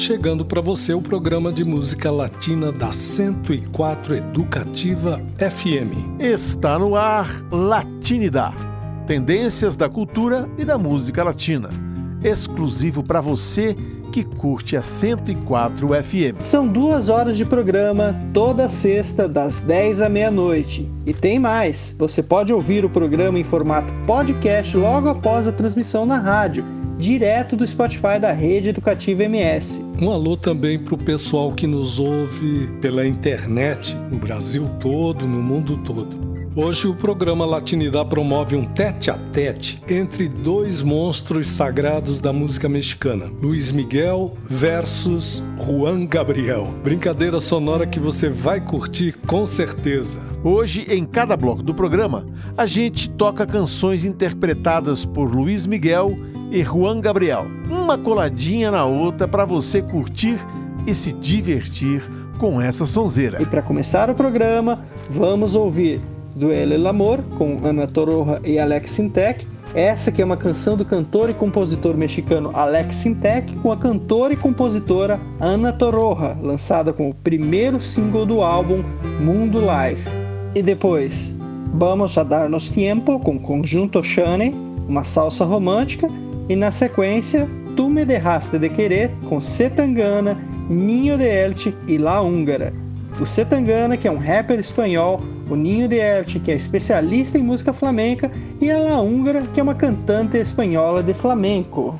chegando para você o programa de música latina da 104 Educativa FM. Está no ar Latinidad, tendências da cultura e da música latina, exclusivo para você que curte a 104 FM. São duas horas de programa toda sexta, das 10 à meia-noite. E tem mais: você pode ouvir o programa em formato podcast logo após a transmissão na rádio, direto do Spotify da Rede Educativa MS. Um alô também para o pessoal que nos ouve pela internet, no Brasil todo, no mundo todo. Hoje o programa Latinidad promove um tete a tete entre dois monstros sagrados da música mexicana, Luiz Miguel versus Juan Gabriel. Brincadeira sonora que você vai curtir com certeza. Hoje, em cada bloco do programa, a gente toca canções interpretadas por Luiz Miguel e Juan Gabriel, uma coladinha na outra para você curtir e se divertir com essa sonzeira. E para começar o programa, vamos ouvir Duelo El Amor, com Ana Torroja e Alex Sintec. Essa que é uma canção do cantor e compositor mexicano Alex Sintec com a cantora e compositora Ana Torroja, lançada como o primeiro single do álbum Mundo Live. E depois, Vamos a Darnos Tiempo com Conjunto Shane, uma salsa romântica, e na sequência, Tu Me Derraste de Querer com Setangana, Ninho de Elche e La Húngara. O Setangana, que é um rapper espanhol, o Ninho de Elche, que é especialista em música flamenca, e a La Húngara, que é uma cantante espanhola de flamenco.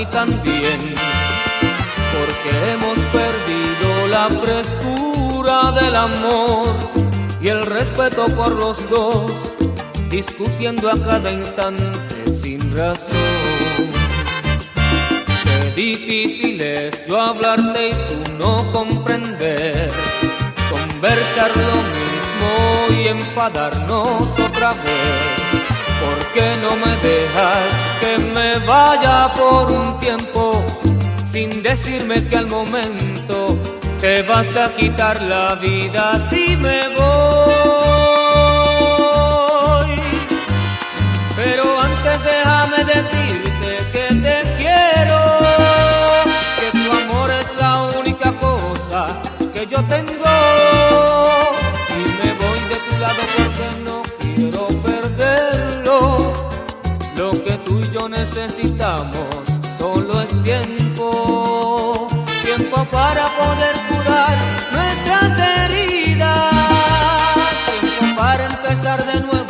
Mí también. Porque hemos perdido la frescura del amor y el respeto por los dos, discutiendo a cada instante sin razón. Qué difícil es yo hablarte y tú no comprender, conversar lo mismo y enfadarnos otra vez. ¿Por qué no me dejas que me vaya por un tiempo sin decirme que al momento te vas a quitar la vida si me voy? Pero antes déjame decirte que te quiero, que tu amor es la única cosa que yo tengo necesitamos solo es tiempo, tiempo para poder curar nuestras heridas, tiempo para empezar de nuevo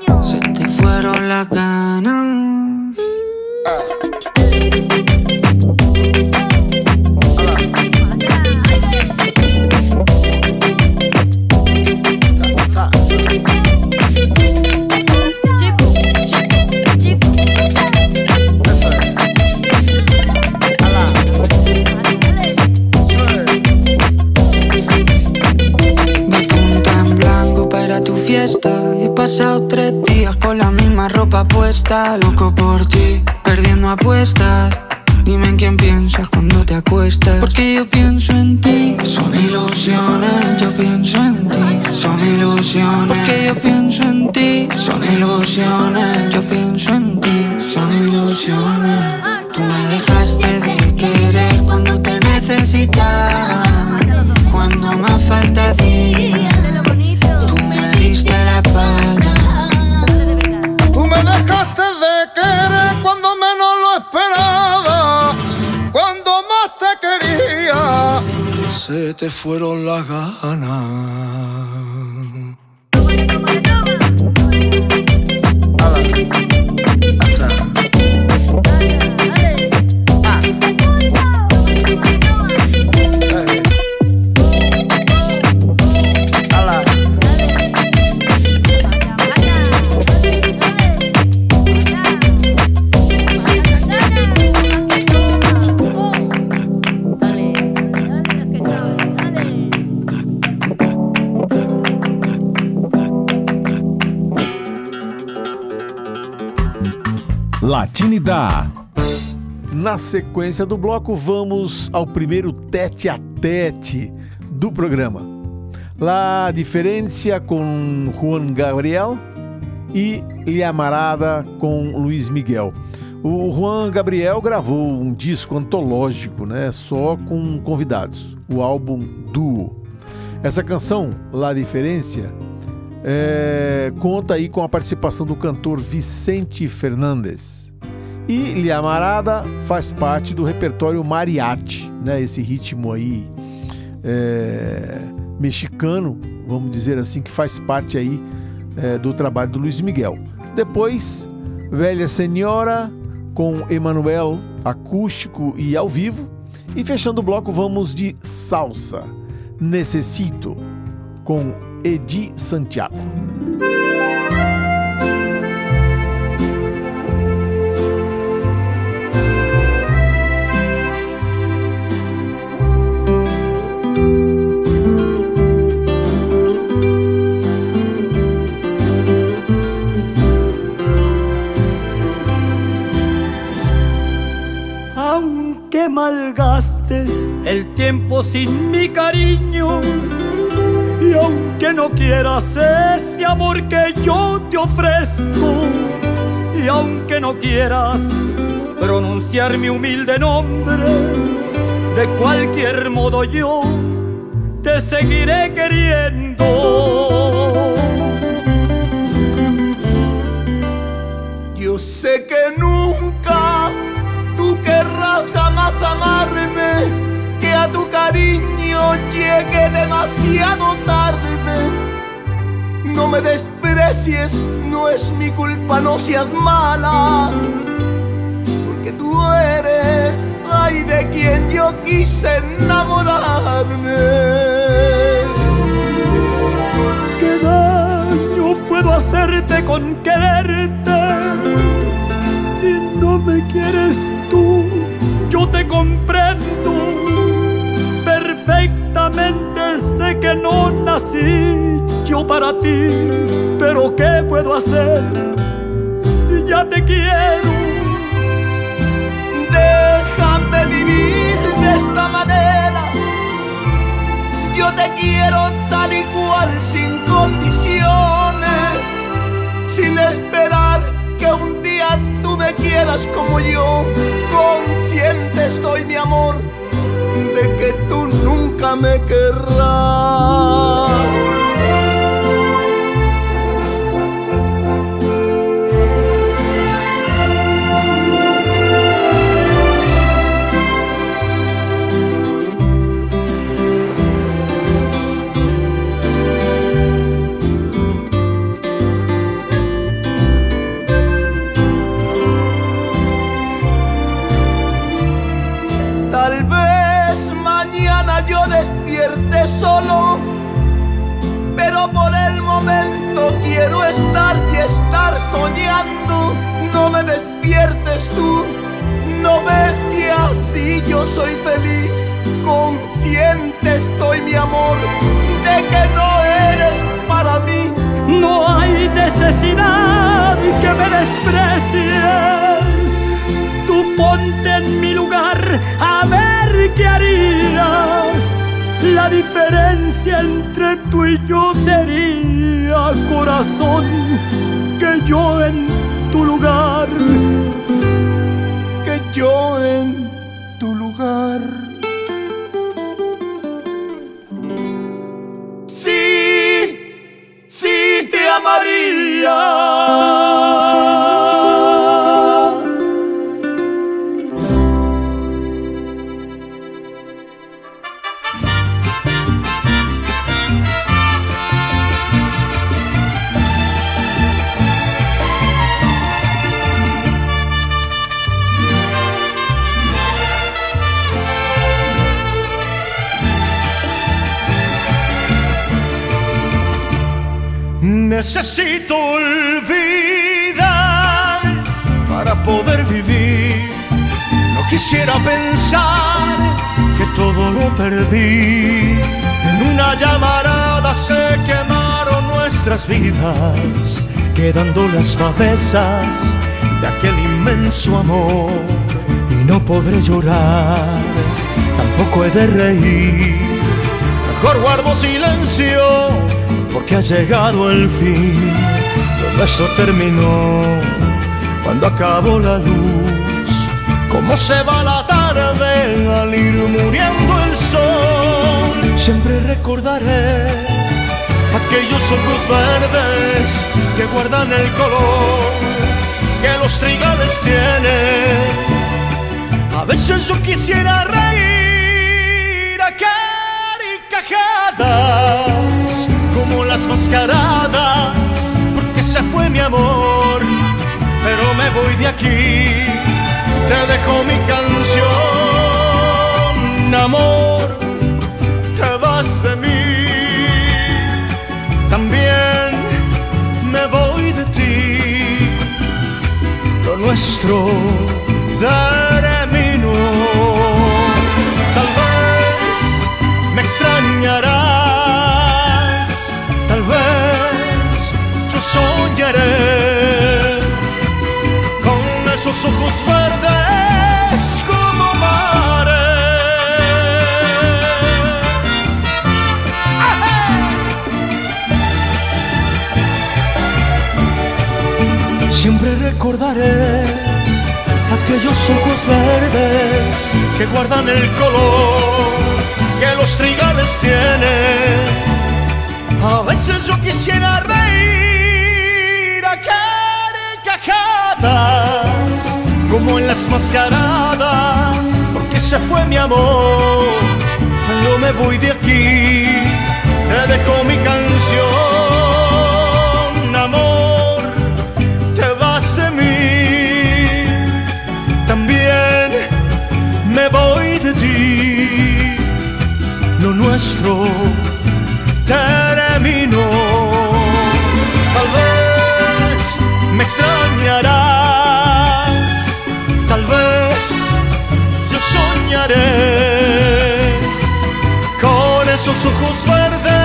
fueron las ganas. Loco por ti, perdiendo apuestas. Sequência do bloco, vamos ao primeiro tete a tete do programa. La diferença com Juan Gabriel e Liamarada com Luiz Miguel. O Juan Gabriel gravou um disco antológico, né, só com convidados, o álbum Duo. Essa canção, La Diferença, é, conta aí com a participação do cantor Vicente Fernandes. E Liamarada faz parte do repertório mariachi, né? Esse ritmo aí é, mexicano, vamos dizer assim, que faz parte aí é, do trabalho do Luiz Miguel. Depois, Velha Senhora com Emanuel acústico e ao vivo. E fechando o bloco, vamos de salsa. Necessito com Edi Santiago. Sin mi cariño y aunque no quieras ese amor que yo te ofrezco y aunque no quieras pronunciar mi humilde nombre, de cualquier modo yo te seguiré queriendo. Llegue demasiado tarde. No me desprecies, no es mi culpa, no seas mala, porque tú eres, ay, de quien yo quise enamorarme. ¿Qué daño puedo hacerte con quererte? Si no me quieres tú, yo te comprendo. que no nací yo para ti, pero ¿qué puedo hacer si ya te quiero? Déjame vivir de esta manera, yo te quiero tal y cual sin condiciones, sin esperar que un día tú me quieras como yo, consciente estoy mi amor de que tú no nunca me querrás. Así yo soy feliz. Consciente estoy, mi amor, de que no eres para mí. No hay necesidad que me desprecies. Tú ponte en mi lugar a ver qué harías. La diferencia entre tú y yo sería, corazón, que yo en tu lugar. que yo en Necesito olvidar para poder vivir. No quisiera pensar que todo lo perdí. En una llamarada se quemaron nuestras vidas, quedando las cabezas de aquel inmenso amor. Y no podré llorar, tampoco he de reír. Mejor guardo silencio porque ha llegado el fin. Todo eso terminó cuando acabó la luz. Cómo se va la tarde al ir muriendo el sol. Siempre recordaré aquellos ojos verdes que guardan el color que los trigales tienen. A veces yo quisiera reír a carcajadas como las mascaradas, porque se fue mi amor, pero me voy de aquí, te dejo mi canción, amor, te vas de mí, también me voy de ti, lo nuestro terminó, tal vez me extrañarás con esos ojos verdes como mares. Siempre recordaré aquellos ojos verdes que guardan el color que los trigales tienen a veces yo quisiera reír como en las mascaradas, porque se fue mi amor. Cuando me voy de aquí, te dejo mi canción, amor, te vas de mí, también me voy de ti, lo nuestro terminó. Tal extrañarás, tal vez yo soñaré con esos ojos verdes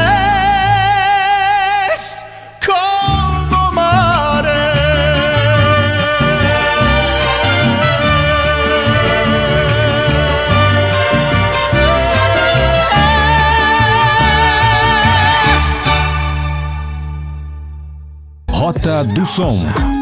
送。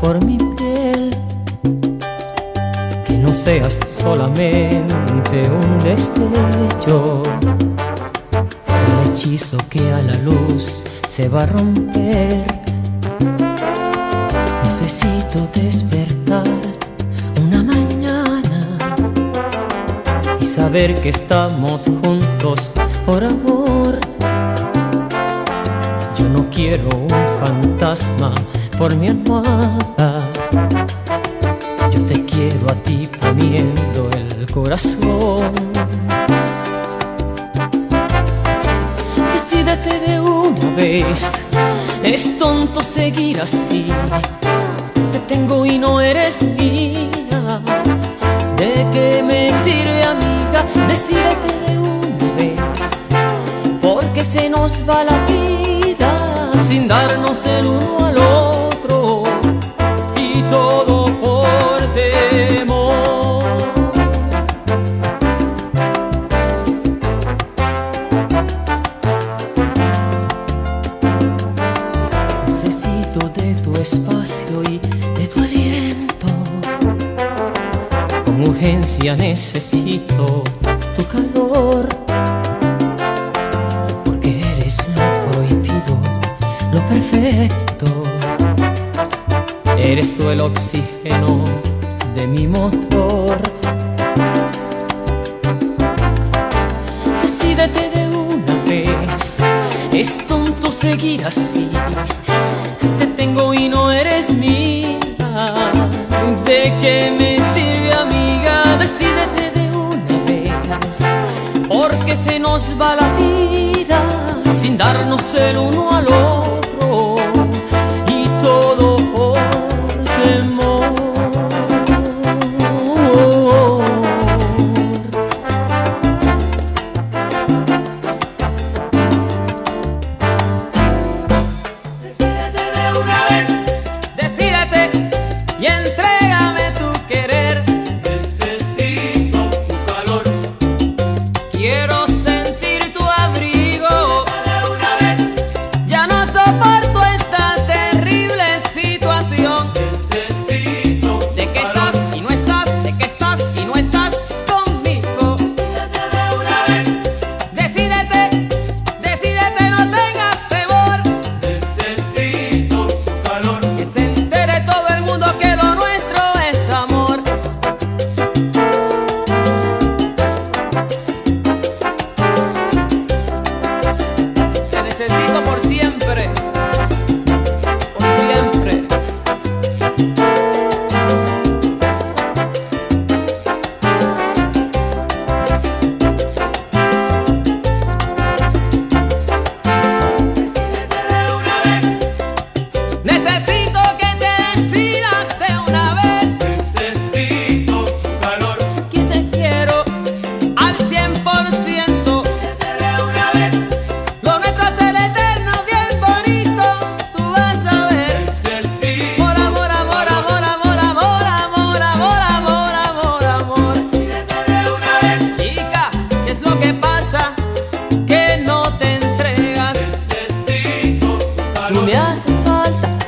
por mi piel. Que no seas solamente un destello, el hechizo que a la luz se va a romper. Necesito despertar una mañana y saber que estamos juntos por amor. Yo no quiero un fantasma por mi almohada. Yo te quiero a ti poniendo el corazón. Decídete de una vez, es tonto seguir así. Te tengo y no eres mía. ¿De qué me sirve, amiga? Decídete de una vez, porque se nos va la vida sin darnos el uno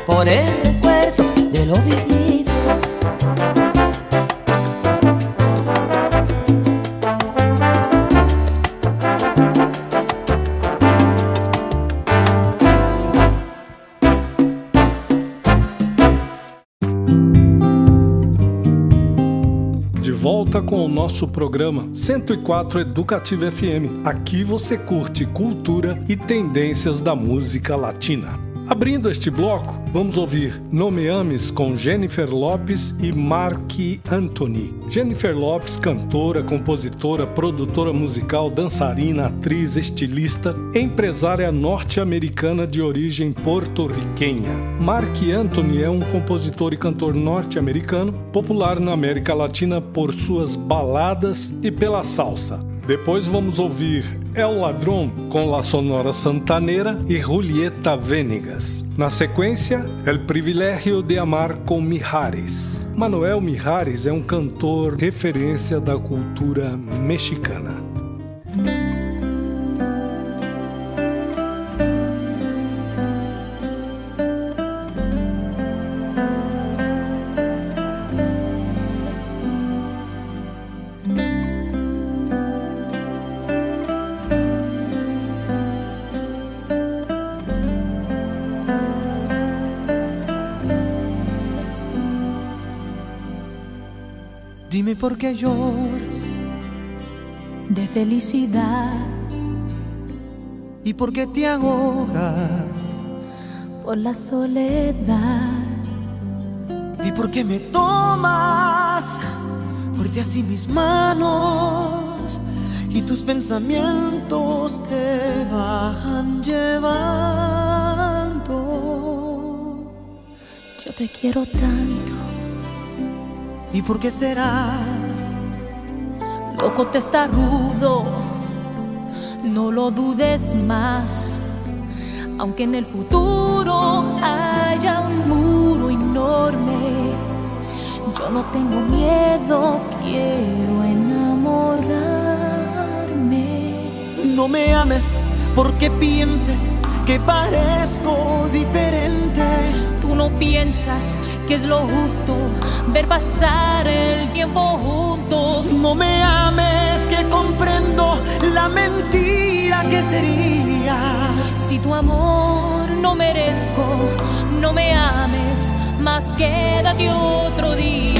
por el recuerdo de lo vivido. De volta com o nosso programa 104 Educativo FM. Aqui você curte cultura e tendências da música latina. Abrindo este bloco, vamos ouvir No Me Ames com Jennifer Lopes e Mark Anthony. Jennifer Lopes, cantora, compositora, produtora musical, dançarina, atriz, estilista, empresária norte-americana de origem porto-riquenha. Mark Anthony é um compositor e cantor norte-americano, popular na América Latina por suas baladas e pela salsa. Depois vamos ouvir El Ladrón com La Sonora Santanera e Julieta Venegas. Na sequência, El Privilégio de Amar com Mijares. Manuel Mijares é um cantor referência da cultura mexicana. Qué lloras de felicidad y por qué te ahogas. por la soledad. Di por qué me tomas fuerte así mis manos y tus pensamientos te van llevando. Yo te quiero tanto, ¿Y por qué será? Loco te está rudo, no lo dudes más. Aunque en el futuro haya un muro enorme, yo no tengo miedo, quiero enamorarme. No me ames porque pienses que parezco diferente. Tú no piensas que es lo justo ver pasar el tiempo juntos. No me ames que comprendo la mentira que sería. Si tu amor no merezco, no me ames, más quédate otro día.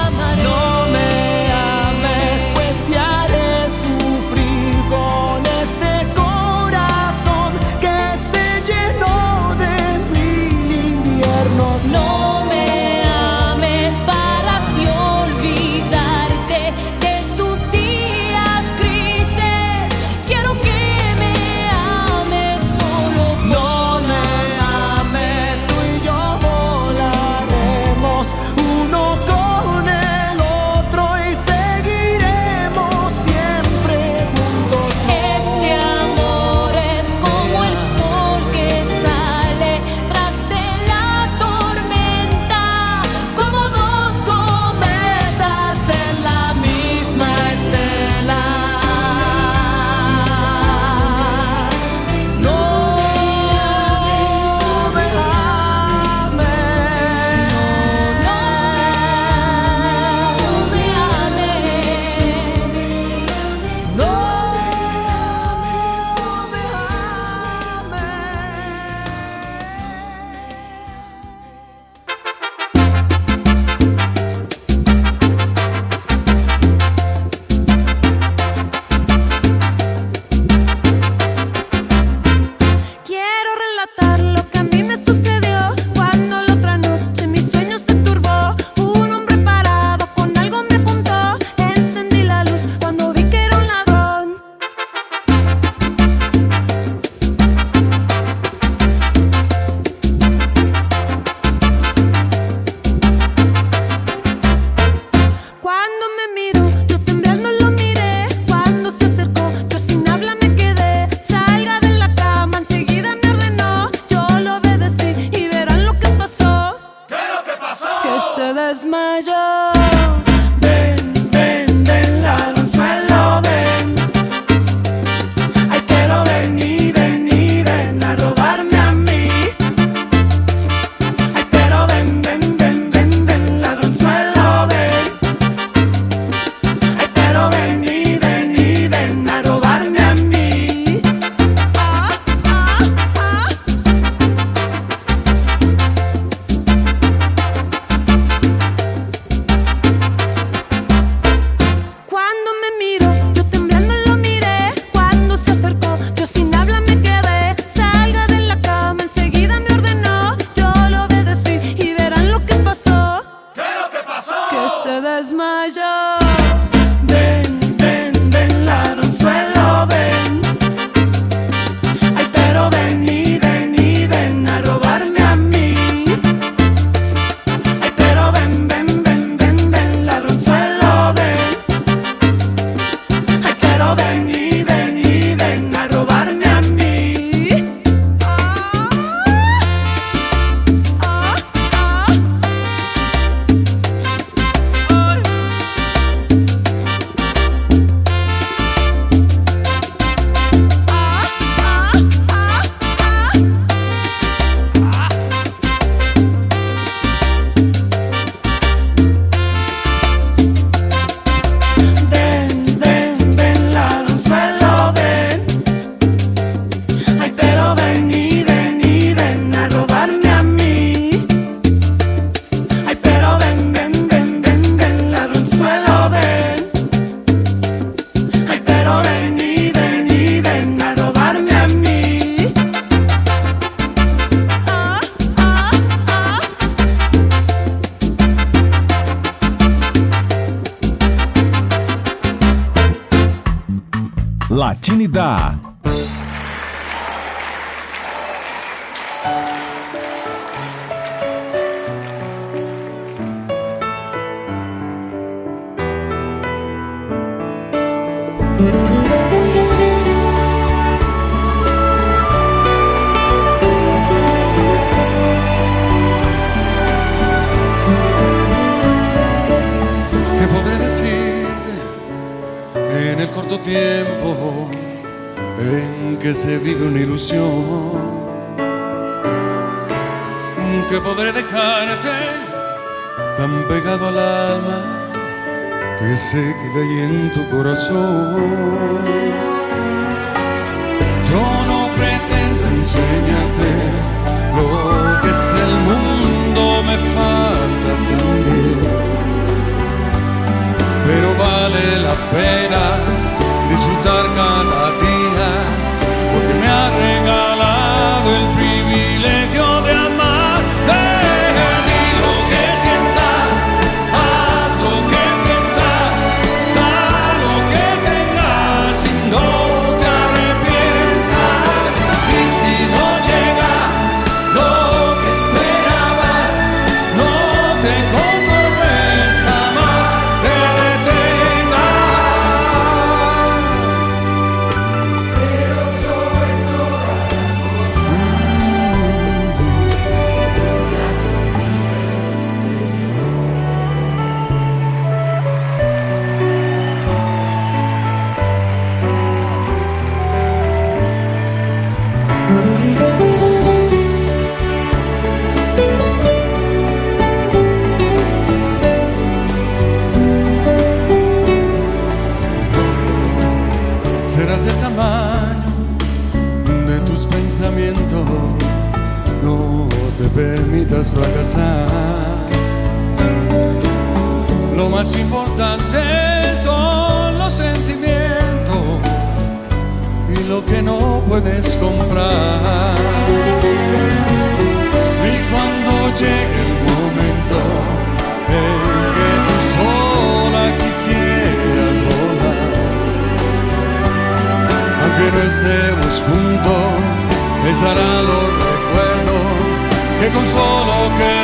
Estemos juntos, estarán los recuerdos que con solo quererlo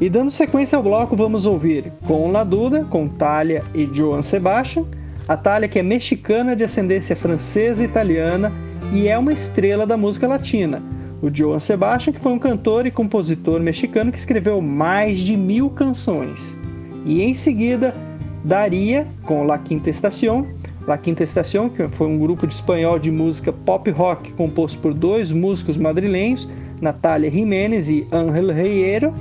E dando sequência ao bloco, vamos ouvir com La Duda, com Thalia e Joan Sebastian. A Thalia que é mexicana de ascendência francesa e italiana e é uma estrela da música latina. O Joan Sebastian que foi um cantor e compositor mexicano que escreveu mais de mil canções. E em seguida, Daria com La Quinta Estación. La Quinta Estación, que foi um grupo de espanhol de música pop rock composto por dois músicos madrilenhos, Natália Jiménez e Ángel Reyeiro.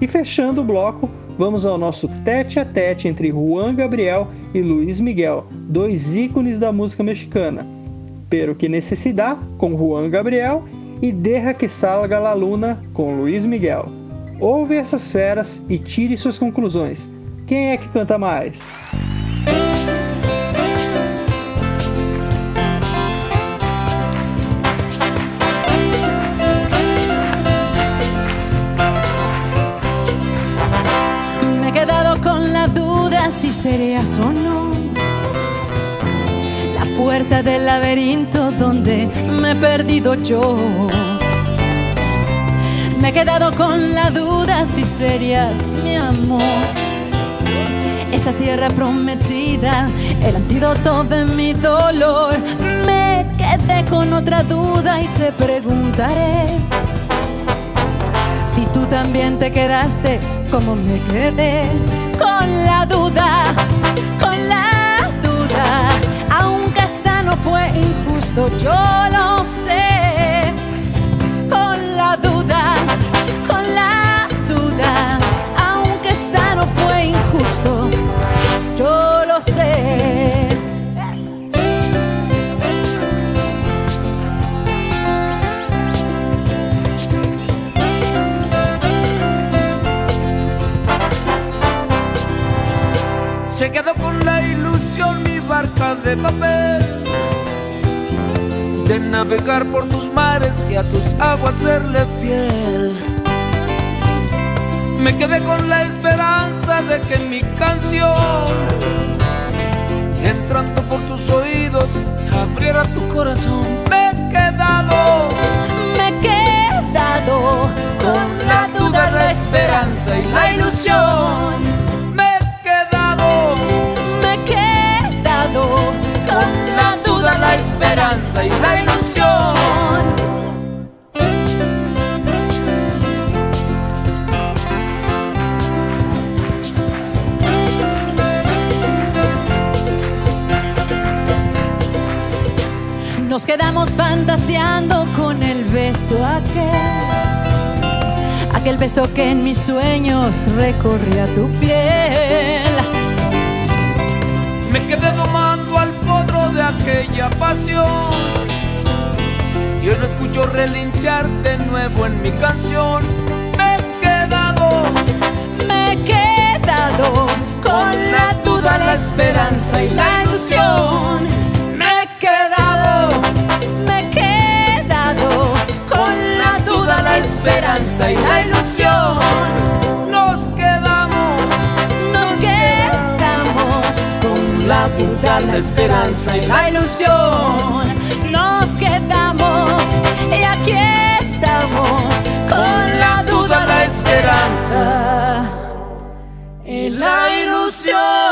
E fechando o bloco, vamos ao nosso tete a tete entre Juan Gabriel e Luiz Miguel, dois ícones da música mexicana. Pero que necessidad com Juan Gabriel e Deja que salga la luna com Luiz Miguel. Ouve essas feras e tire suas conclusões. Quem é que canta mais? Serías o no. La puerta del laberinto donde me he perdido yo. Me he quedado con la duda si serías mi amor. Esa tierra prometida, el antídoto de mi dolor. Me quedé con otra duda y te preguntaré si tú también te quedaste como me quedé con la duda, con la duda, aunque esa no fue injusto, yo lo sé, Se quedó con la ilusión mi barca de papel de navegar por tus mares y a tus aguas serle fiel. Me quedé con la esperanza de que mi canción, entrando por tus oídos, abriera tu corazón. Me he quedado, me he quedado con la duda, la esperanza y la ilusión. Esperanza y la ilusión. Nos quedamos fantaseando con el beso aquel, aquel beso que en mis sueños recorría tu piel me quedé domando de aquella pasión. Yo no escucho relinchar de nuevo en mi canción. Me he quedado, me he quedado con la duda, la esperanza y la ilusión. Me he quedado, me he quedado con la duda, la esperanza y la ilusión. La duda, la esperanza y la ilusión. Nos quedamos y aquí estamos con la duda, la esperanza y la ilusión.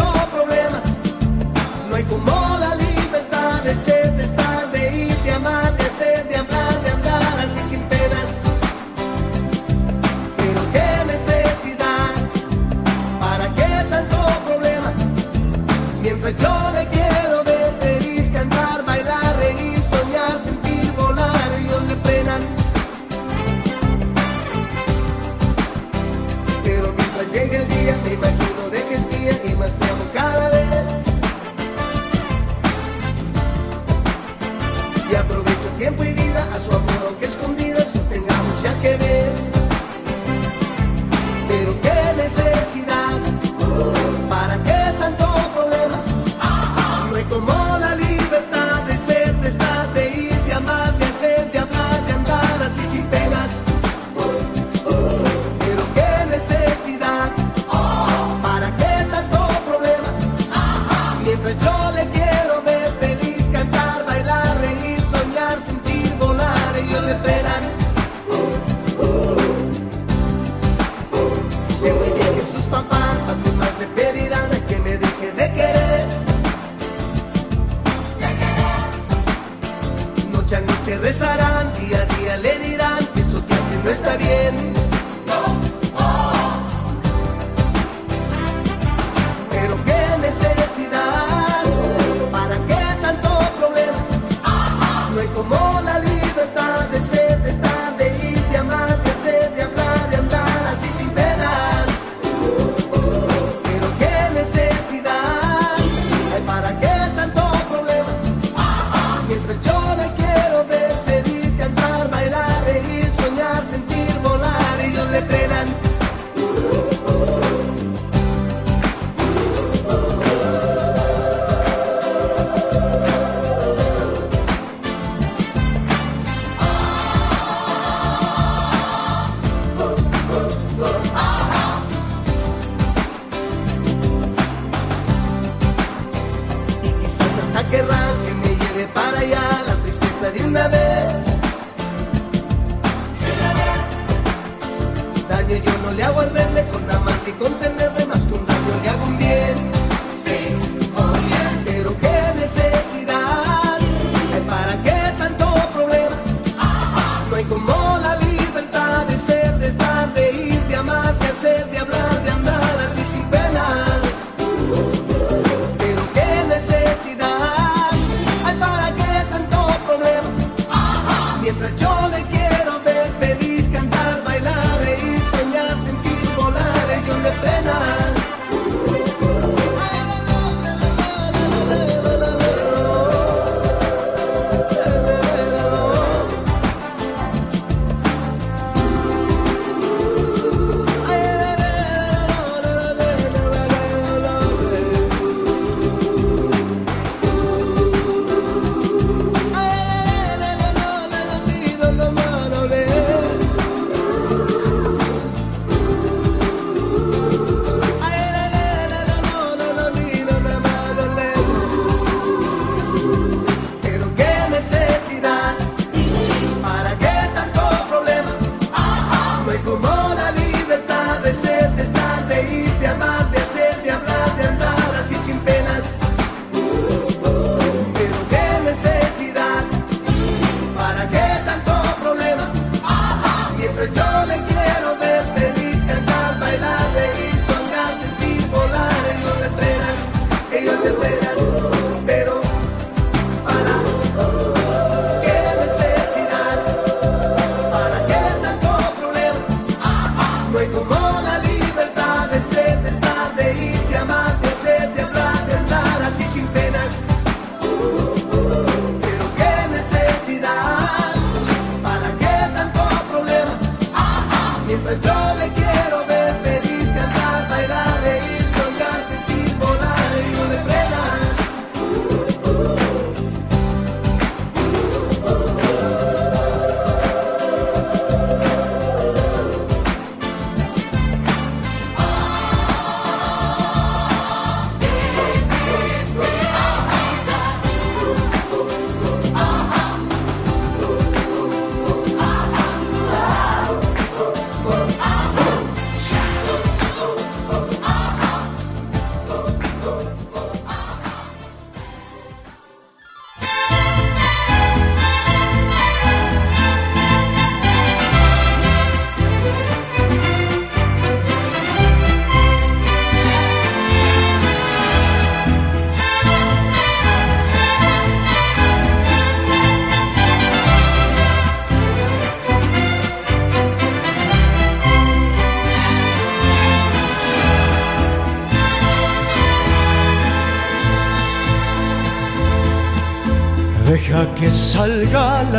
que eu te peço.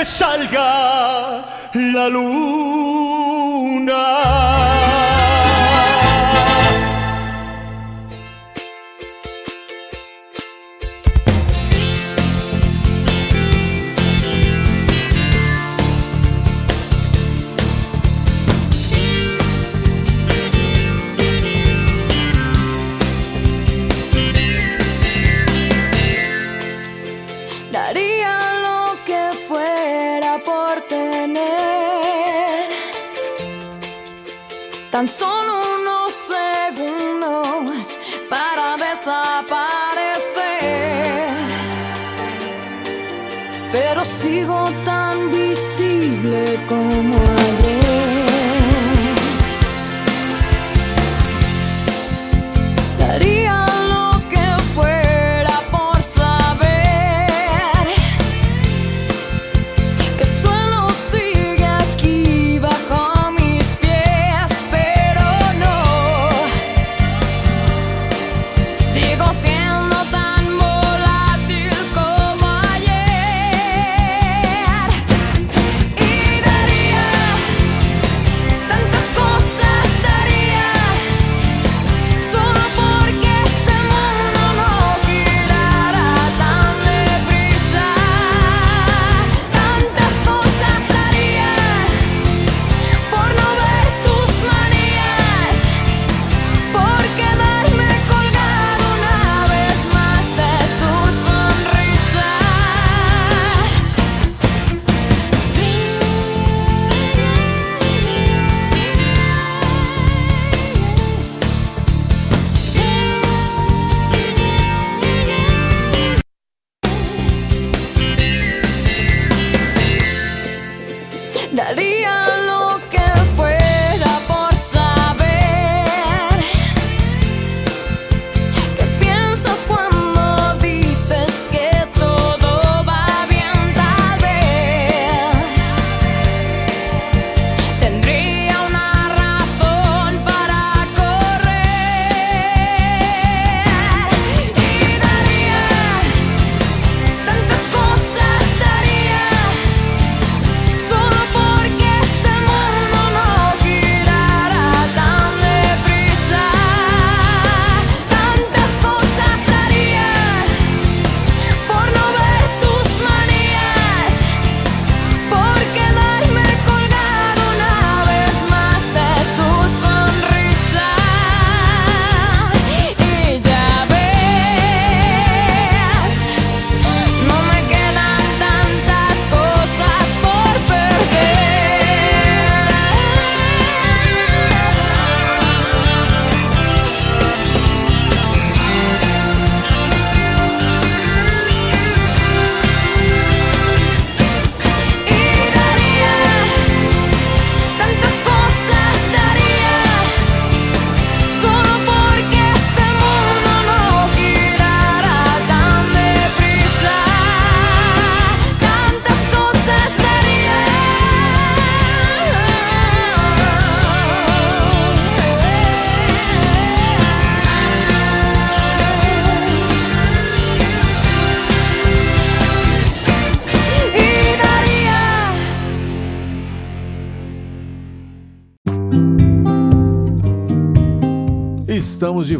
que salga la luz.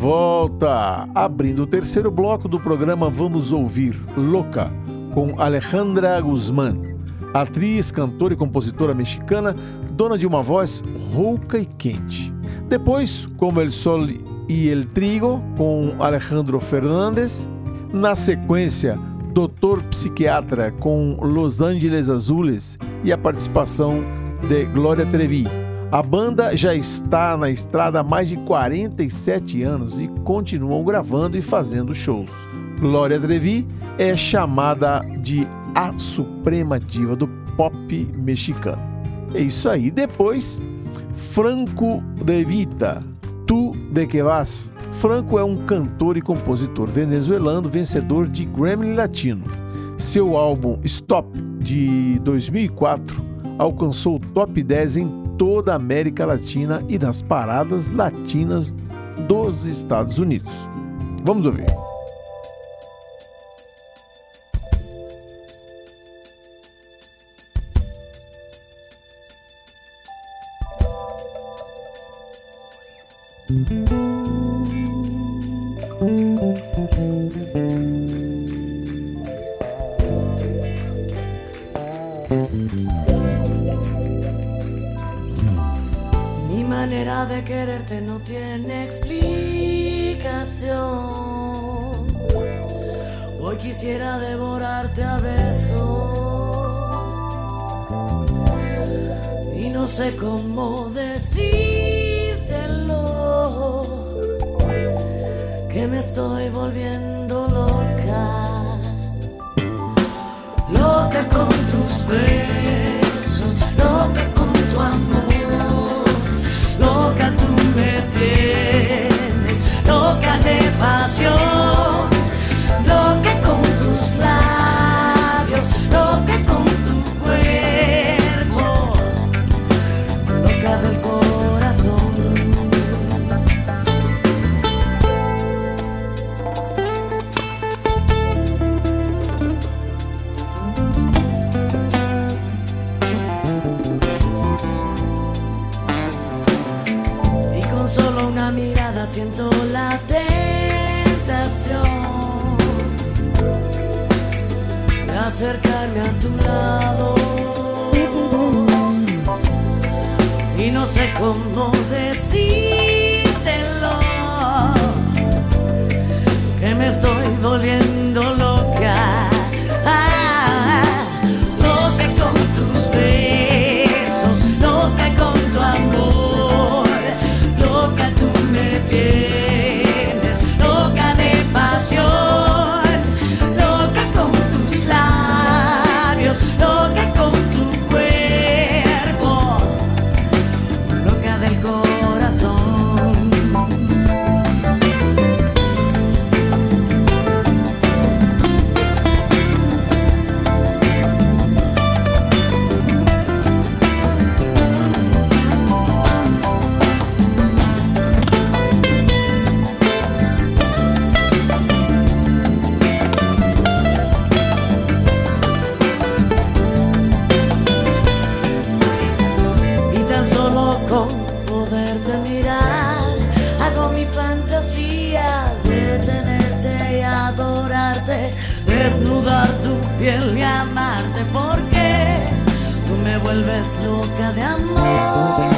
volta, abrindo o terceiro bloco do programa Vamos Ouvir Louca, com Alejandra Guzmán, atriz, cantora e compositora mexicana, dona de uma voz rouca e quente. Depois, Como El Sol e El Trigo, com Alejandro Fernandes. Na sequência, Doutor Psiquiatra, com Los Angeles Azules e a participação de Glória Trevi. A banda já está na estrada há mais de 47 anos e continuam gravando e fazendo shows. Glória Trevi é chamada de a suprema diva do pop mexicano. É isso aí. Depois, Franco De Vita, Tu de que vas? Franco é um cantor e compositor venezuelano vencedor de Grammy Latino. Seu álbum Stop, de 2004, alcançou o top 10 em toda a América Latina e nas paradas latinas dos Estados Unidos. Vamos ouvir. Quererte no tiene explicación. Hoy quisiera devorarte a besos. Y no sé cómo decírtelo. Que me estoy volviendo loca, loca con tus besos, pasión, Y no sé cómo decírtelo, loca de amor,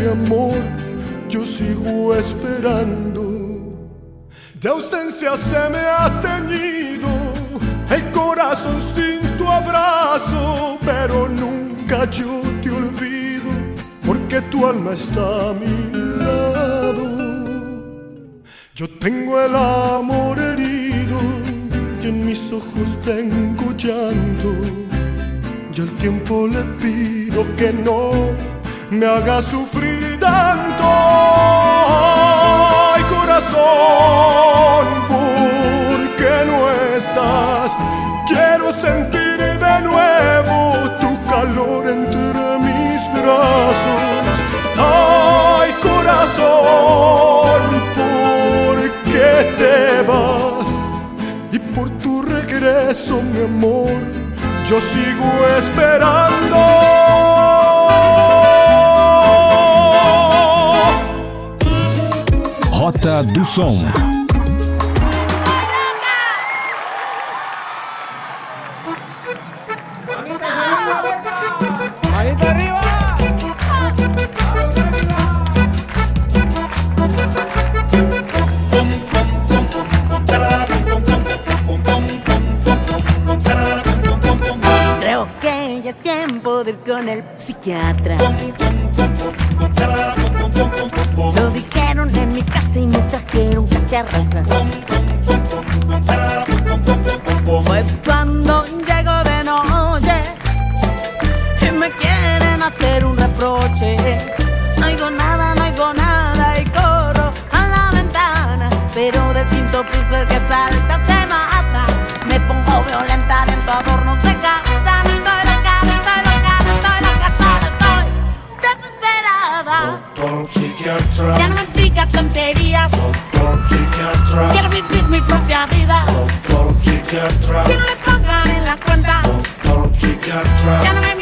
mi amor, yo sigo esperando. De ausencia se me ha teñido el corazón sin tu abrazo, pero nunca yo te olvido, porque tu alma está a mi lado. Yo tengo el amor herido y en mis ojos tengo llanto, y al tiempo le pido que no me haga sufrir tanto. Ay, corazón, porque no estás? Quiero sentir de nuevo tu calor entre mis brazos. Ay, corazón, ¿por qué te vas? Y por tu regreso, mi amor, yo sigo esperando. Do Som. Creo que ya es tiempo de ir con el psiquiatra. se arrastran. propia vida. Doctor psiquiatra. Que no le pongan en la cuenta. Doctor psiquiatra. Ya no me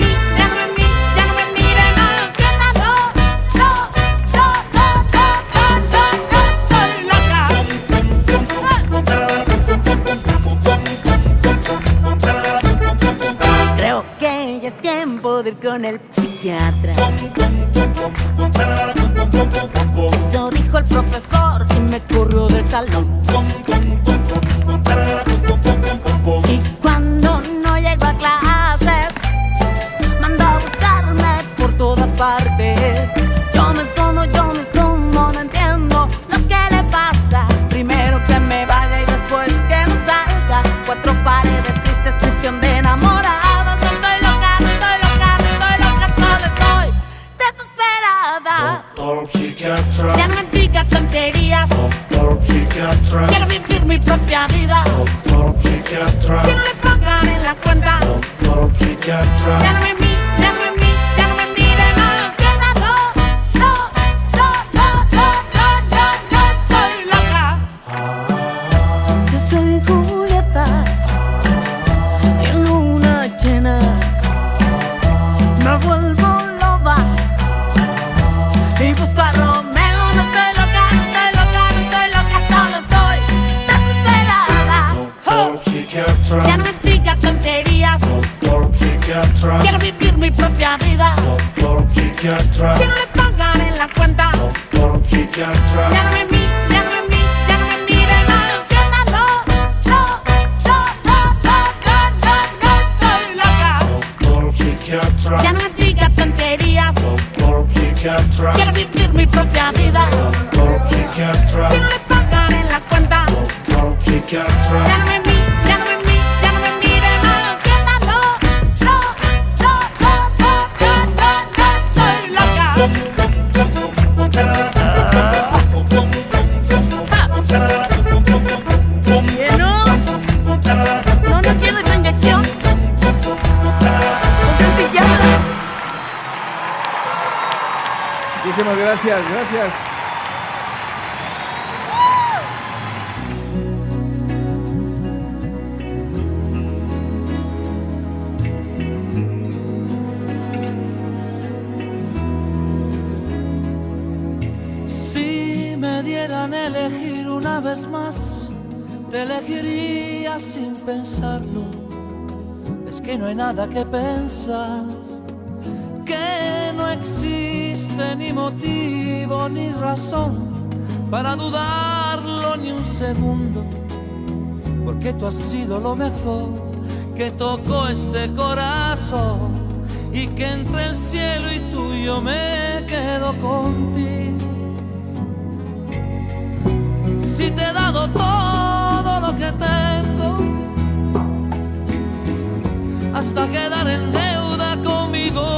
psiquiatra. Que no le pagan en la cuenta. Doctor psiquiatra. Ya no me mire, ya no me mire, ya no me mire, no lo entienda, no, no, no, no, no, no, no, estoy loca. Doctor psiquiatra. Ya no me diga tonterías. Doctor psiquiatra. Quiero vivir mi propia vida. Doctor psiquiatra. Que no le pagan en la cuenta. Doctor psiquiatra. Ya no me gracias, gracias. Si me dieran elegir una vez más, te elegiría sin pensarlo. Es que no hay nada que pensar, motivo ni razón para dudarlo ni un segundo, porque tú has sido lo mejor que tocó este corazón y que entre el cielo y tuyo me quedo contigo. Si te he dado todo lo que tengo, hasta quedar en deuda conmigo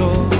cielo.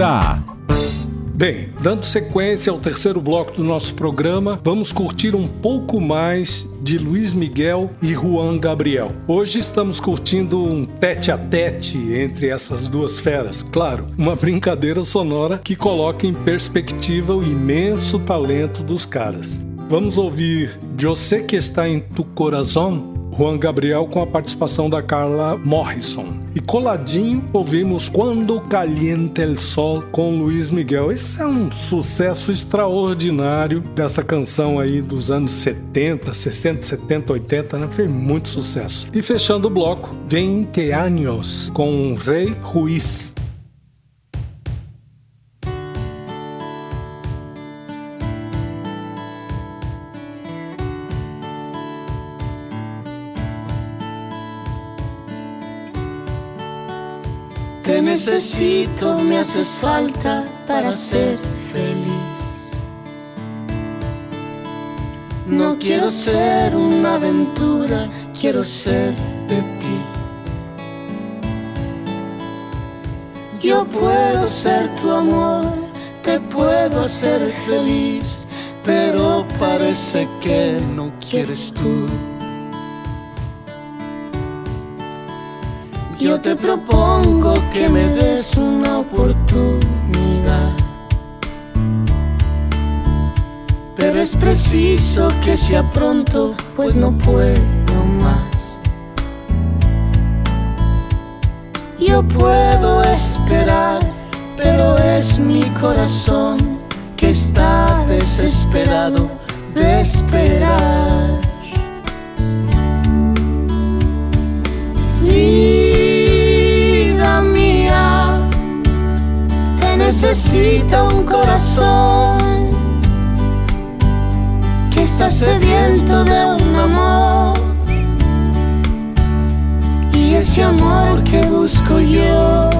Latinidad. Bem, dando sequência ao terceiro bloco do nosso programa, vamos curtir um pouco mais de Luiz Miguel e Juan Gabriel. Hoje estamos curtindo um tete a tete entre essas duas feras. Claro, uma brincadeira sonora que coloca em perspectiva o imenso talento dos caras. Vamos ouvir sei que está em tu coração Juan Gabriel com a participação da Carla Morrison. E coladinho ouvimos Quando Calienta el Sol com Luiz Miguel. Esse é um sucesso extraordinário dessa canção aí dos anos 70, 60, 70, 80, né? Fez muito sucesso. E fechando o bloco, 20 anos com Rei Ruiz. Necesito, me haces falta para ser feliz. No quiero ser una aventura, quiero ser de ti. Yo puedo ser tu amor, te puedo hacer feliz, pero parece que no quieres tú. Yo te propongo que me des una oportunidad. Pero es preciso que sea pronto, pues no puedo más. Yo puedo esperar, pero es mi corazón que está desesperado de esperar. Necesita un corazón que está sediento de un amor. Y ese amor que busco yo,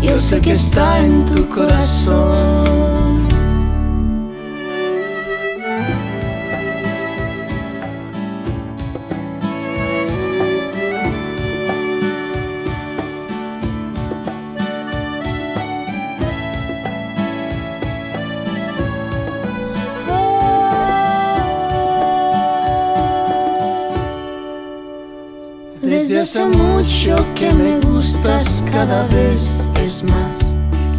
yo sé que está en tu corazón. Hace mucho que me gustas cada vez es más.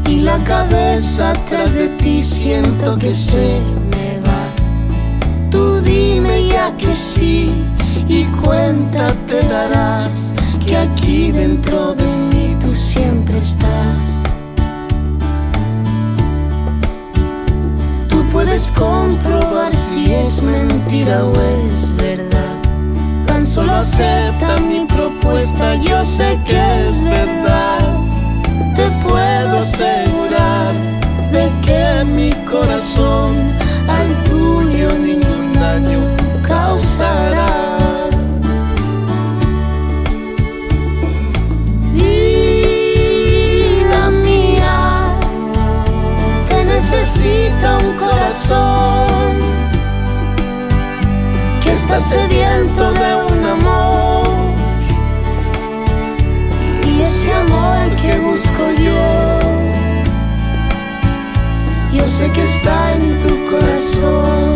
Y la cabeza tras de ti siento que se me va. Tú dime ya que sí y cuenta te darás Que aquí dentro de mí tú siempre estás. Tú puedes comprobar si es mentira o es verdad solo acepta mi propuesta, yo sé que es verdad. Te puedo asegurar de que mi corazón al tuyo ningún daño causará. Vida mía, te necesita un corazón que está sediento de un y ese amor que busco yo yo sé que está en tu corazón.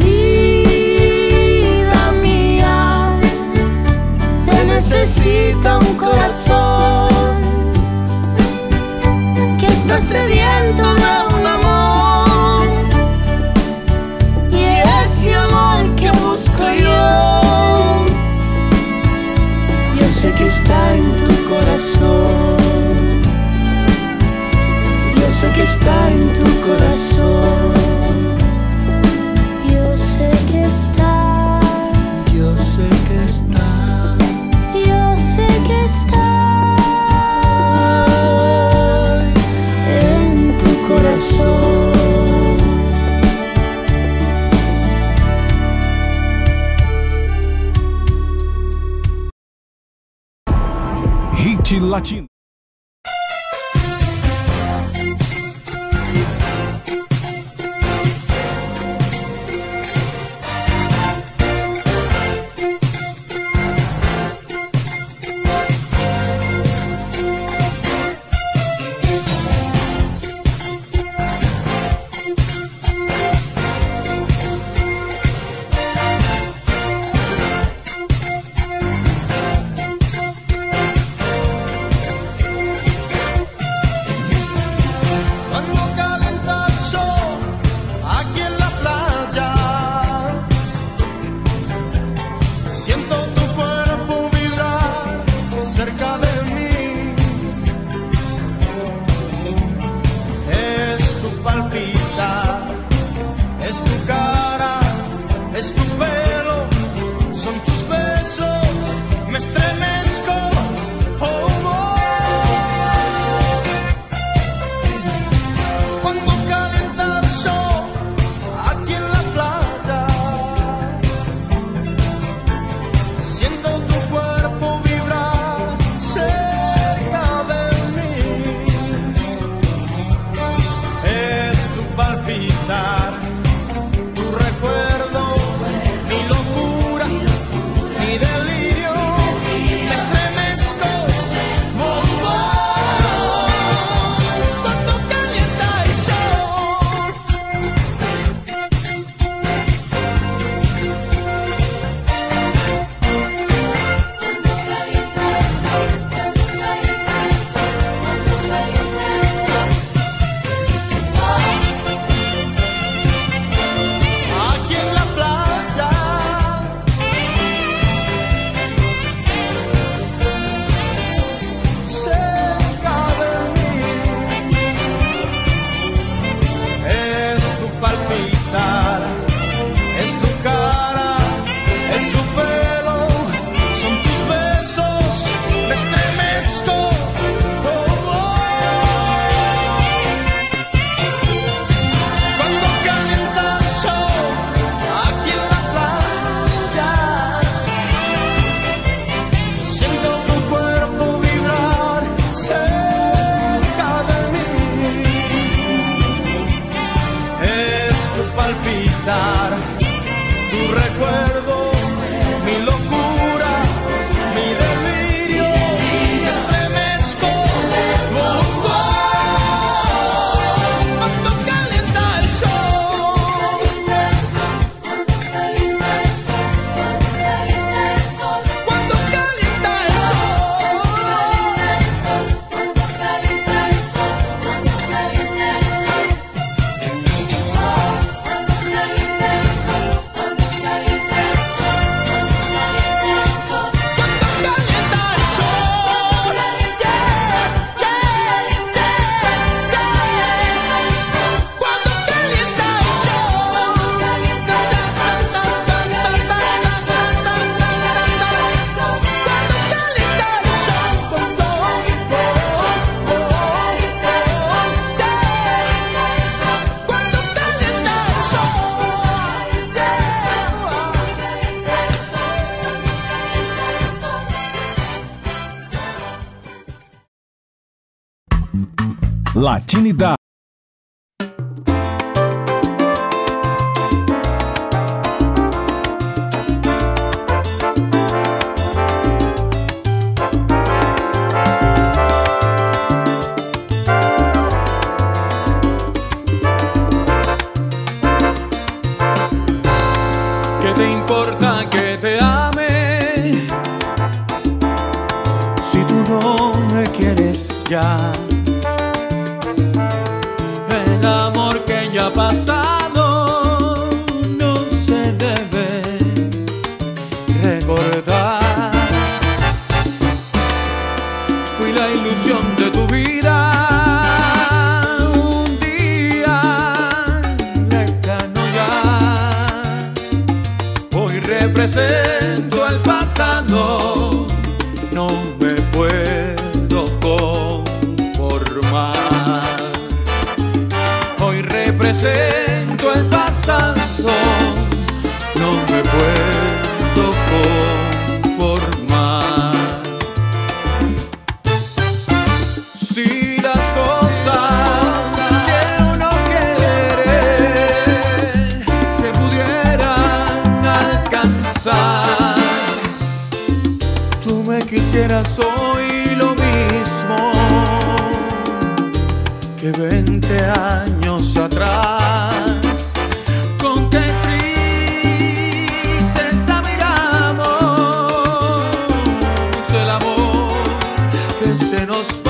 Vida mía te necesita un corazón. Que está sediento está en tu corazón. Yo sé que está en tu corazón. Latino. Que se nos va.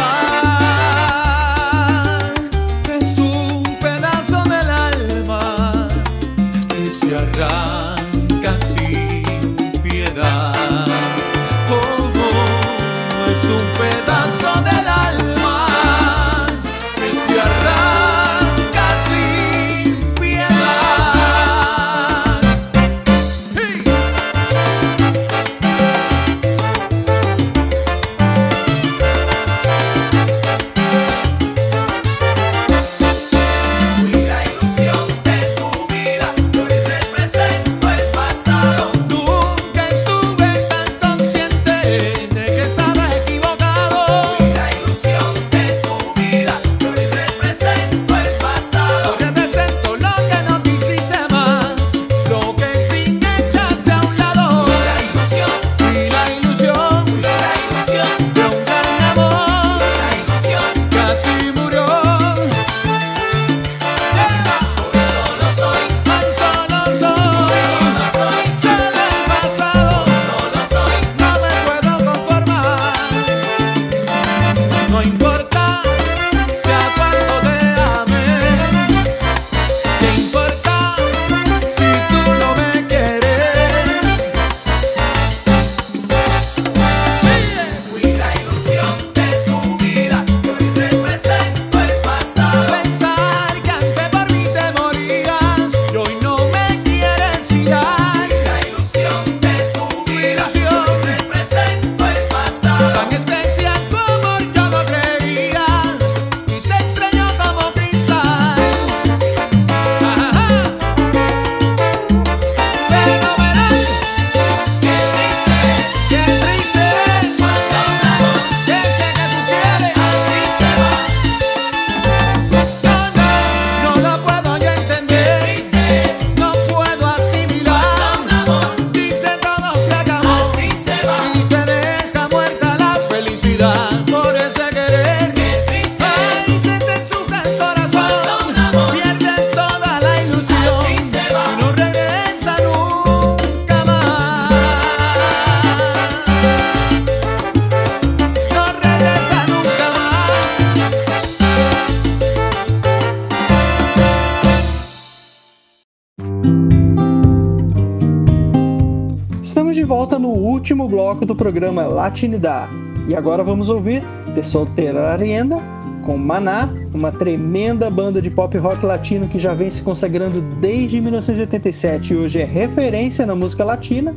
Programa Latinidad. E agora vamos ouvir De Solteira Arienda com Maná, uma tremenda banda de pop rock latino que já vem se consagrando desde 1987 e hoje é referência na música latina.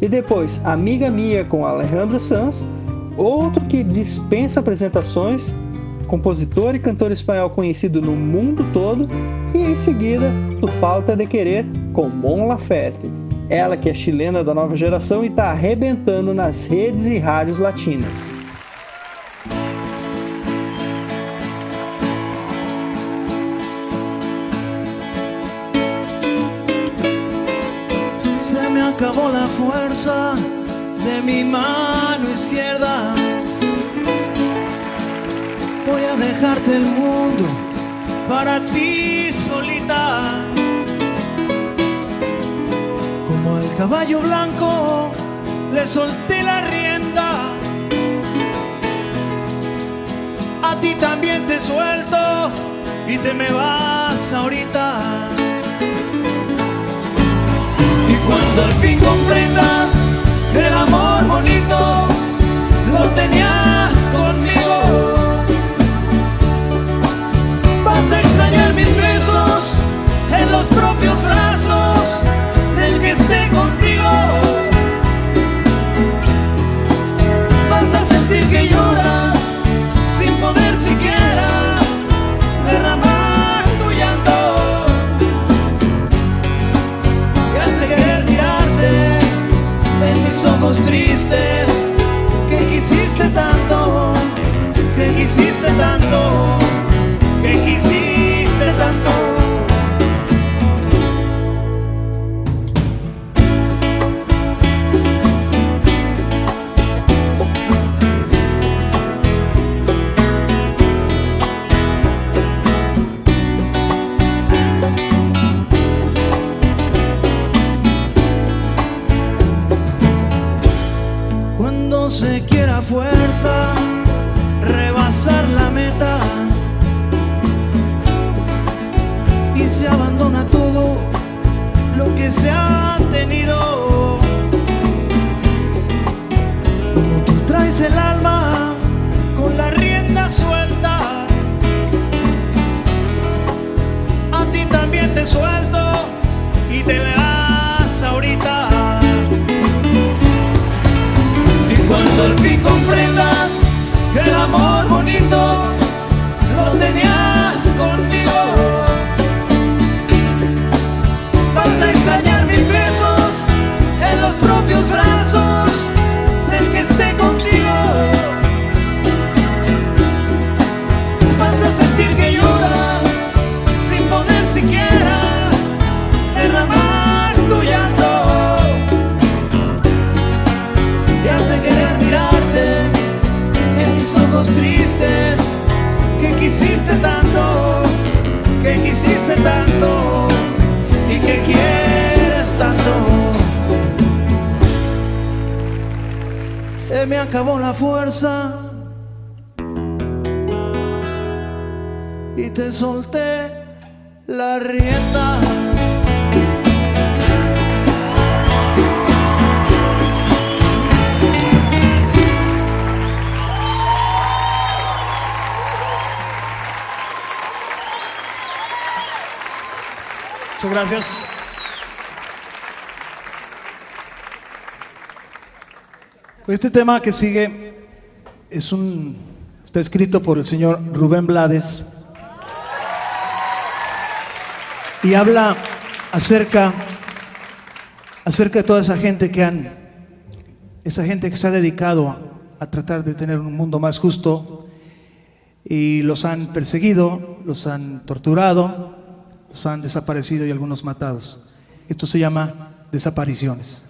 E depois Amiga Mia com Alejandro Sanz, outro que dispensa apresentações, compositor e cantor espanhol conhecido no mundo todo. E em seguida, Tu Falta de Querer com Mon Laferte. Ela que é chilena da nova geração e está arrebentando nas redes e rádios latinas. Blanco le solté la rienda. A ti también te suelto y te me vas ahorita. Y cuando al fin comprendas el amor bonito lo tenías conmigo, ojos tristes que quisiste tanto, que quisiste tanto, Este tema que sigue es un está escrito por el señor Rubén Blades y habla acerca acerca de toda esa gente que han esa gente que se ha dedicado a, a tratar de tener un mundo más justo y los han perseguido, los han torturado, los han desaparecido y algunos matados. Esto se llama desapariciones.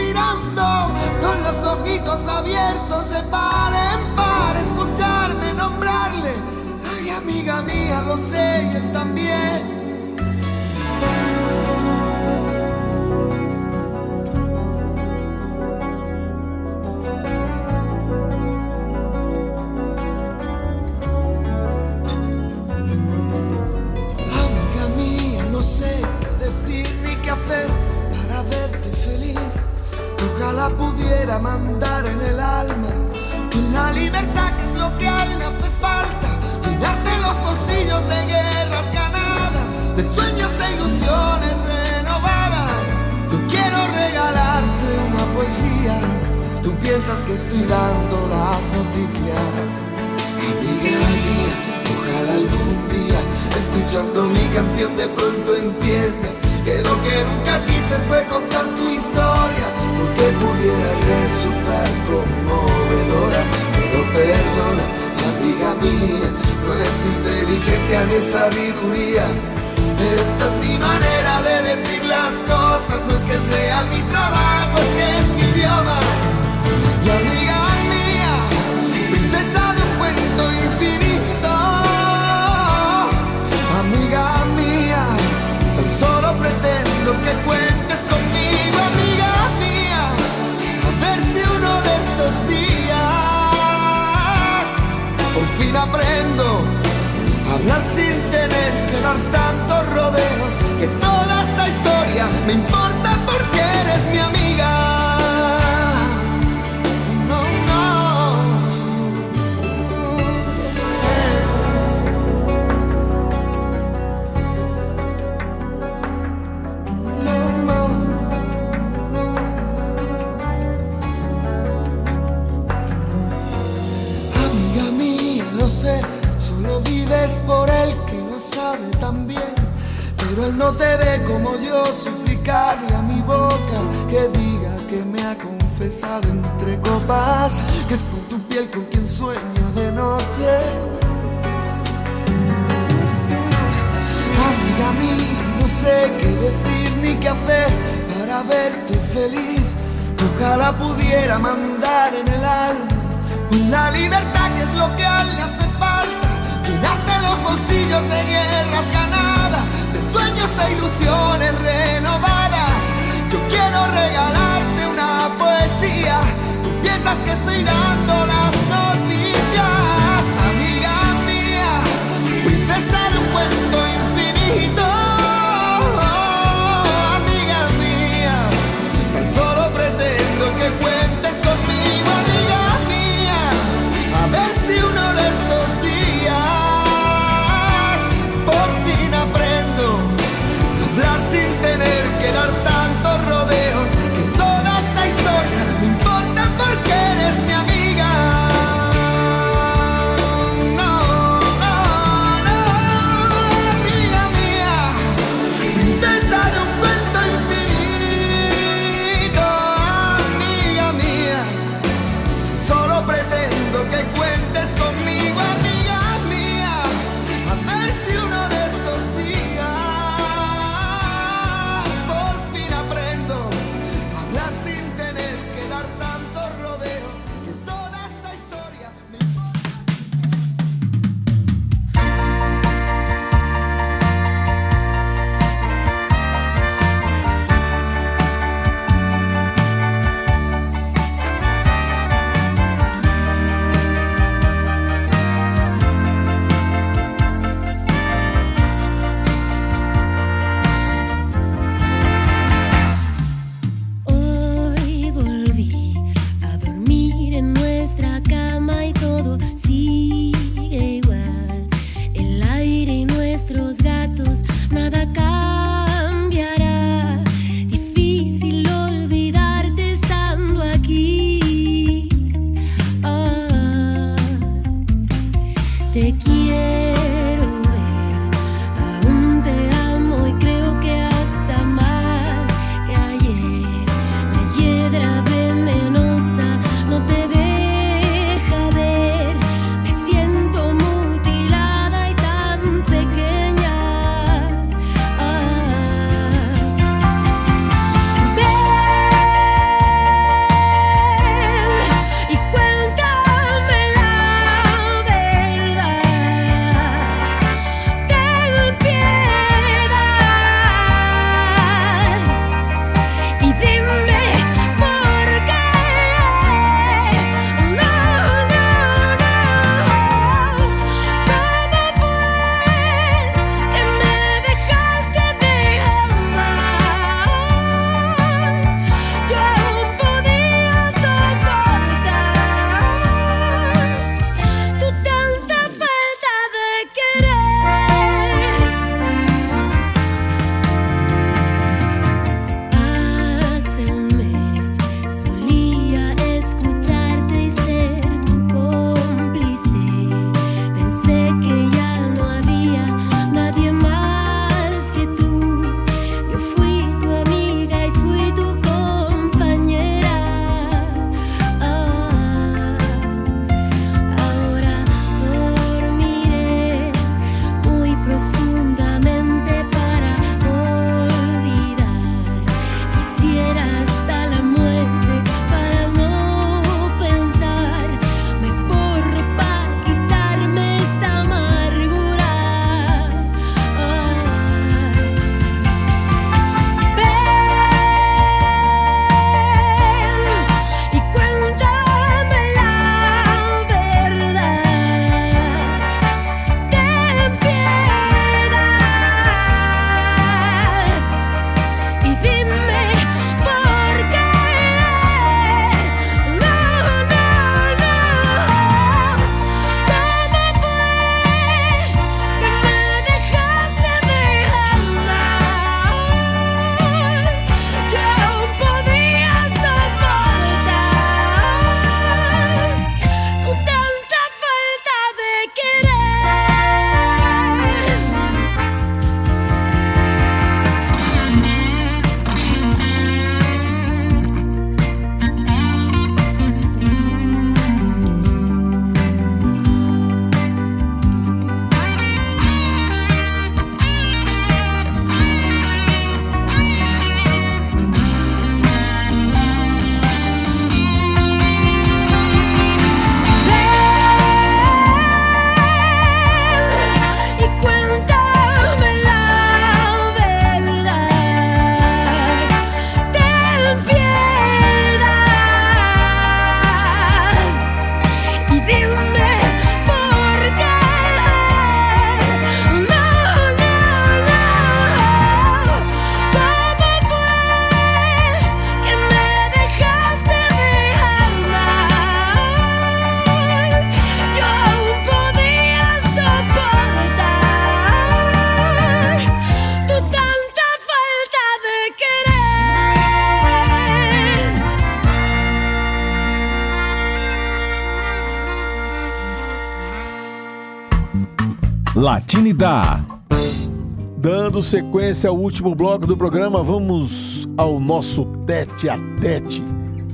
suspirando con los ojitos abiertos de par en par, escucharme nombrarle. Ay, amiga mía, lo sé él también. Amiga mía, no sé qué decir ni qué hacer para verte feliz. Ojalá pudiera mandar en el alma la libertad que es lo que a él le hace falta. Llenarte los bolsillos de guerras ganadas, de sueños e ilusiones renovadas. Yo quiero regalarte una poesía. Tú piensas que estoy dando las noticias. Amiga mía, ojalá algún día, escuchando mi canción, de pronto entiendas que lo que nunca quise fue contar tu historia, porque pudiera resultar conmovedora, pero perdona, amiga mía, no es inteligencia ni sabiduría. Esta es mi manera de decir las cosas, no es que sea mi trabajo, es que es mi idioma. Y amiga mía, princesa de un cuento infinito, amiga mía, tan solo pretendo que cuentes fin aprendo a hablar sin tener que dar tantos rodeos, Pero él no te ve como yo suplicarle a mi boca que diga que me ha confesado entre copas, que es con tu piel con quien sueña de noche. Amiga mía, no sé qué decir ni qué hacer para verte feliz. Ojalá pudiera mandar en el alma la libertad que es lo que a él le hace falta. Llenarte los bolsillos de guerras sueños e ilusiones renovadas. Yo quiero regalarte una poesía. Tú piensas que estoy dando Latinidade. Dando sequência ao último bloco do programa, vamos ao nosso tete a tete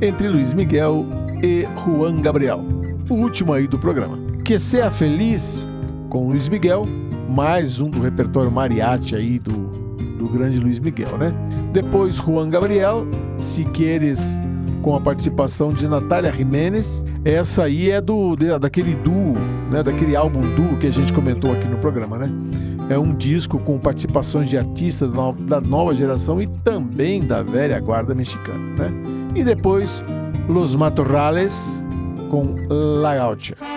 entre Luiz Miguel e Juan Gabriel. O último aí do programa. Que Seja Feliz com Luiz Miguel, mais um do repertório mariachi aí do, do grande Luiz Miguel, né? Depois Juan Gabriel, Se Queres com a participação de Natália Jiménez. Essa aí é do daquele duo, né, daquele álbum duo que a gente comentou aqui no programa, né? É um disco com participações de artistas da nova geração e também da velha guarda mexicana, né? E depois Los Matorrales com La Gaucha.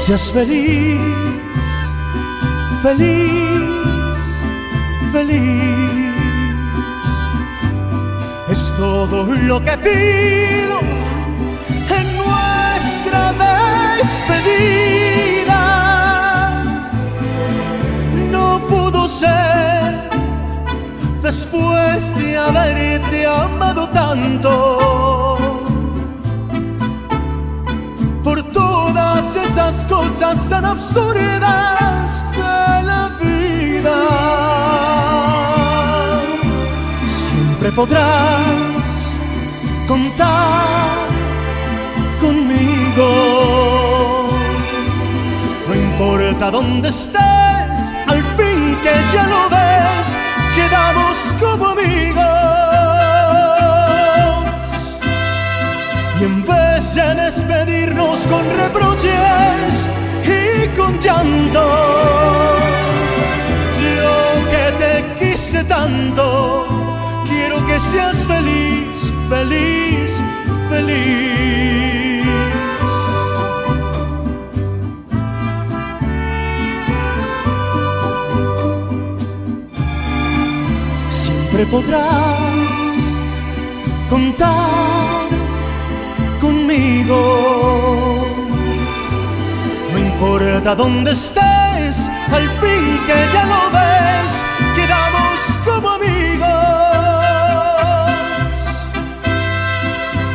Seas feliz, feliz, feliz. Es todo lo que pido en nuestra despedida. No pudo ser después de haberte amado tanto esas cosas tan absurdas de la vida. Siempre podrás contar conmigo. No importa dónde estés, al fin que ya lo ves, quedamos como con reproches y con llanto, yo que te quise tanto, quiero que seas feliz, feliz, feliz. Siempre podrás contar conmigo. No importa dónde estés, al fin que ya lo ves, quedamos como amigos.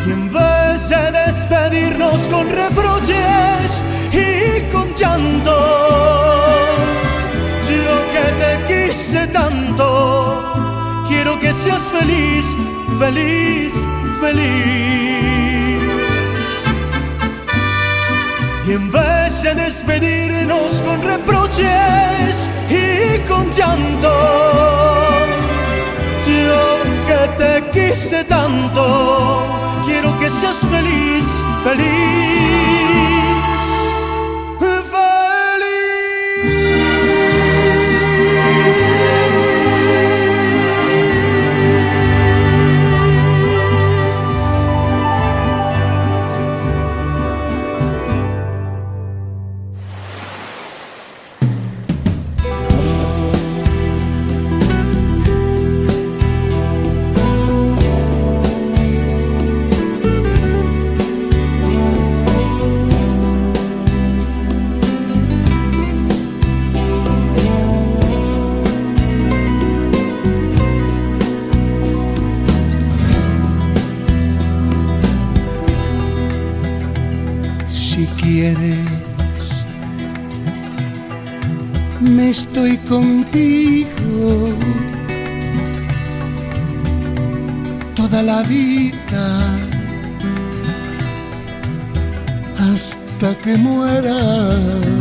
Y en vez de despedirnos con reproches y con llanto, yo que te quise tanto, quiero que seas feliz, feliz, feliz. Y en vez de despedirnos con reproches y con llanto, yo que te quise tanto, quiero que seas feliz, feliz. Contigo toda la vida hasta que muera.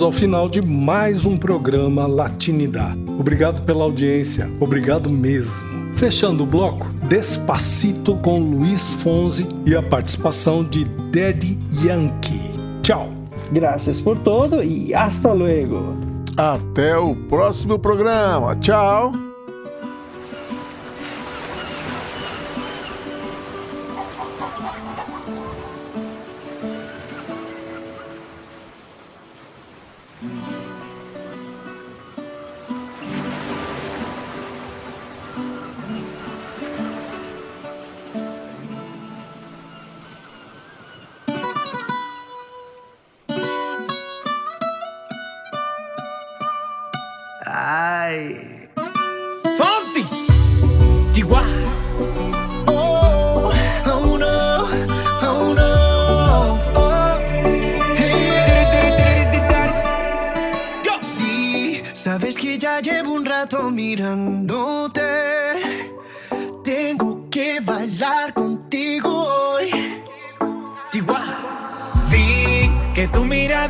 Chegamos ao final de mais um programa Latinidad. Obrigado pela audiência, obrigado mesmo. Fechando o bloco, Despacito com Luiz Fonzi e a participação de Daddy Yankee. Tchau. Graças por todo e hasta luego. Até o próximo programa. Tchau.